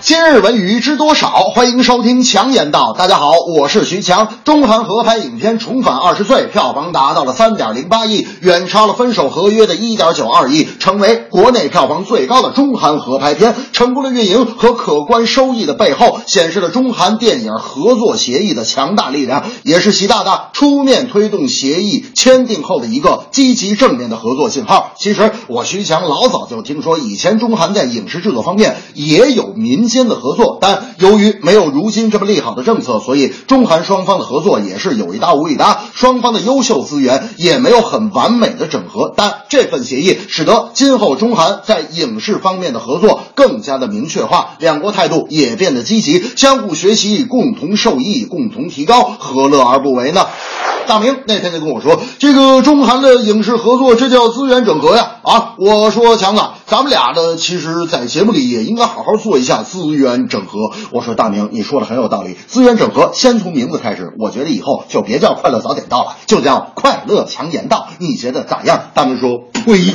今日文娱知多少？欢迎收听强言道。大家好，我是徐强。中韩合拍影片《重返二十岁》票房达到了三点零八亿，远超了《分手合约》的一点九二亿，成为国内票房最高的中韩合拍片。成功的运营和可观收益的背后，显示了中韩电影合作协议的强大力量，也是习大大出面推动协议签订后的一个积极正面的合作信号。其实我徐强老早就听说，以前中韩在影视制作方面也有民间的合作，但由于没有如今这么利好的政策，所以中韩双方的合作也是有一搭无一搭，双方的优秀资源也没有很完美的整合。但这份协议使得今后中韩在影视方面的合作更加的明确化，两国态度也变得积极，相互学习，共同受益，共同提高，何乐而不为呢？大明那天就跟我说，这个中韩的影视合作，这叫资源整合呀！啊，我说强子，咱们俩呢，其实，在节目里也应该好好做一下资源整合。我说大明，你说的很有道理，资源整合先从名字开始，我觉得以后就别叫快乐早点到了，就叫快乐强言道，你觉得咋样？大明说，呸，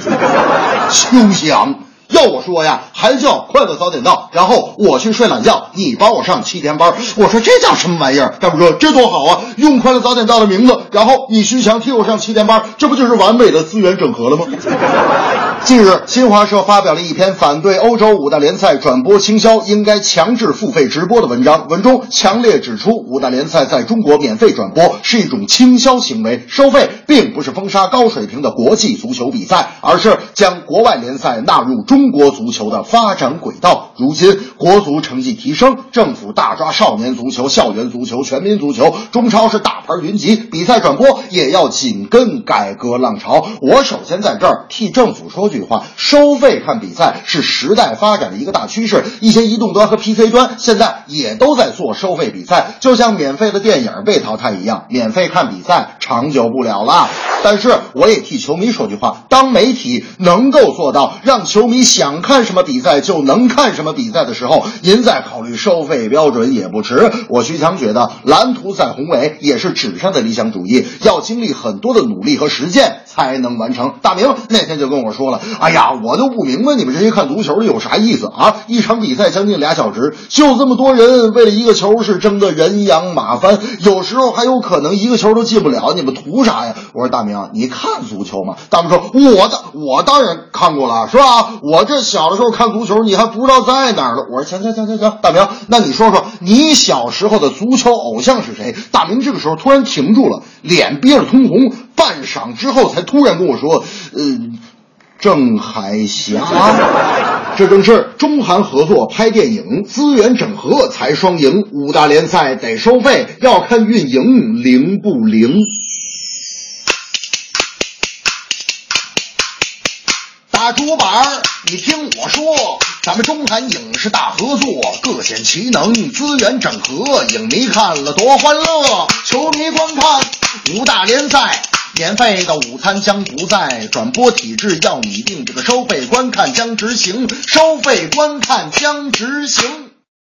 休想！要我说呀，还叫快乐早点到，然后我去睡懒觉，你帮我上七天班。我说这叫什么玩意儿？大夫说这多好啊，用快乐早点到的名字，然后你徐强替我上七天班，这不就是完美的资源整合了吗？近日，新华社发表了一篇反对欧洲五大联赛转播倾销应该强制付费直播的文章，文中强烈指出，五大联赛在中国免费转播是一种倾销行为，收费并不是封杀高水平的国际足球比赛，而是将国外联赛纳入中中国足球的发展轨道。如今，国足成绩提升，政府大抓少年足球、校园足球、全民足球，中超是大牌云集，比赛转播也要紧跟改革浪潮。我首先在这儿替政府说句话：收费看比赛是时代发展的一个大趋势，一些移动端和 PC 端现在也都在做收费比赛，就像免费的电影被淘汰一样，免费看比赛长久不了了。但是我也替球迷说句话：当媒体能够做到让球迷想看什么比赛就能看什么比赛的时候，您再考虑收费标准也不迟。我徐强觉得蓝图再宏伟，也是纸上的理想主义，要经历很多的努力和实践才能完成。大明那天就跟我说了：“哎呀，我就不明白你们这些看足球的有啥意思啊？一场比赛将近俩小时，就这么多人为了一个球是争得人仰马翻，有时候还有可能一个球都进不了，你们图啥呀？”我说：“大明，你看足球吗？”大明说：“我的，我当然看过了，是吧？我这小的时候看足球，你还不知道在哪儿呢。”我说：“行行行行行，大明，那你说说你小时候的足球偶像是谁？”大明这个时候突然停住了，脸憋着通红，半晌之后才突然跟我说：“嗯、郑海霞。”这正是中韩合作拍电影，资源整合才双赢。五大联赛得收费，要看运营灵不灵。打主板儿，你听我说，咱们中韩影视大合作，各显其能，资源整合，影迷看了多欢乐，球迷观看五大联赛。免费的午餐将不再，转播体制要拟定，这个收费观看将执行，收费观看将执行。